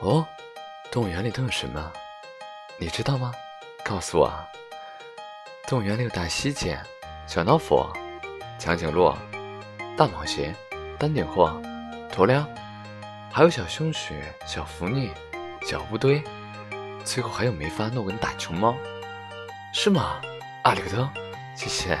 哦，动物园里都有什么？你知道吗？告诉我。动物园里有大西姐、小老虎、长颈鹿、大蟒蛇、丹顶鹤、鸵鸟，还有小松鼠、小狐狸、小乌龟，最后还有没发诺跟大熊猫，是吗？阿里克特，谢谢。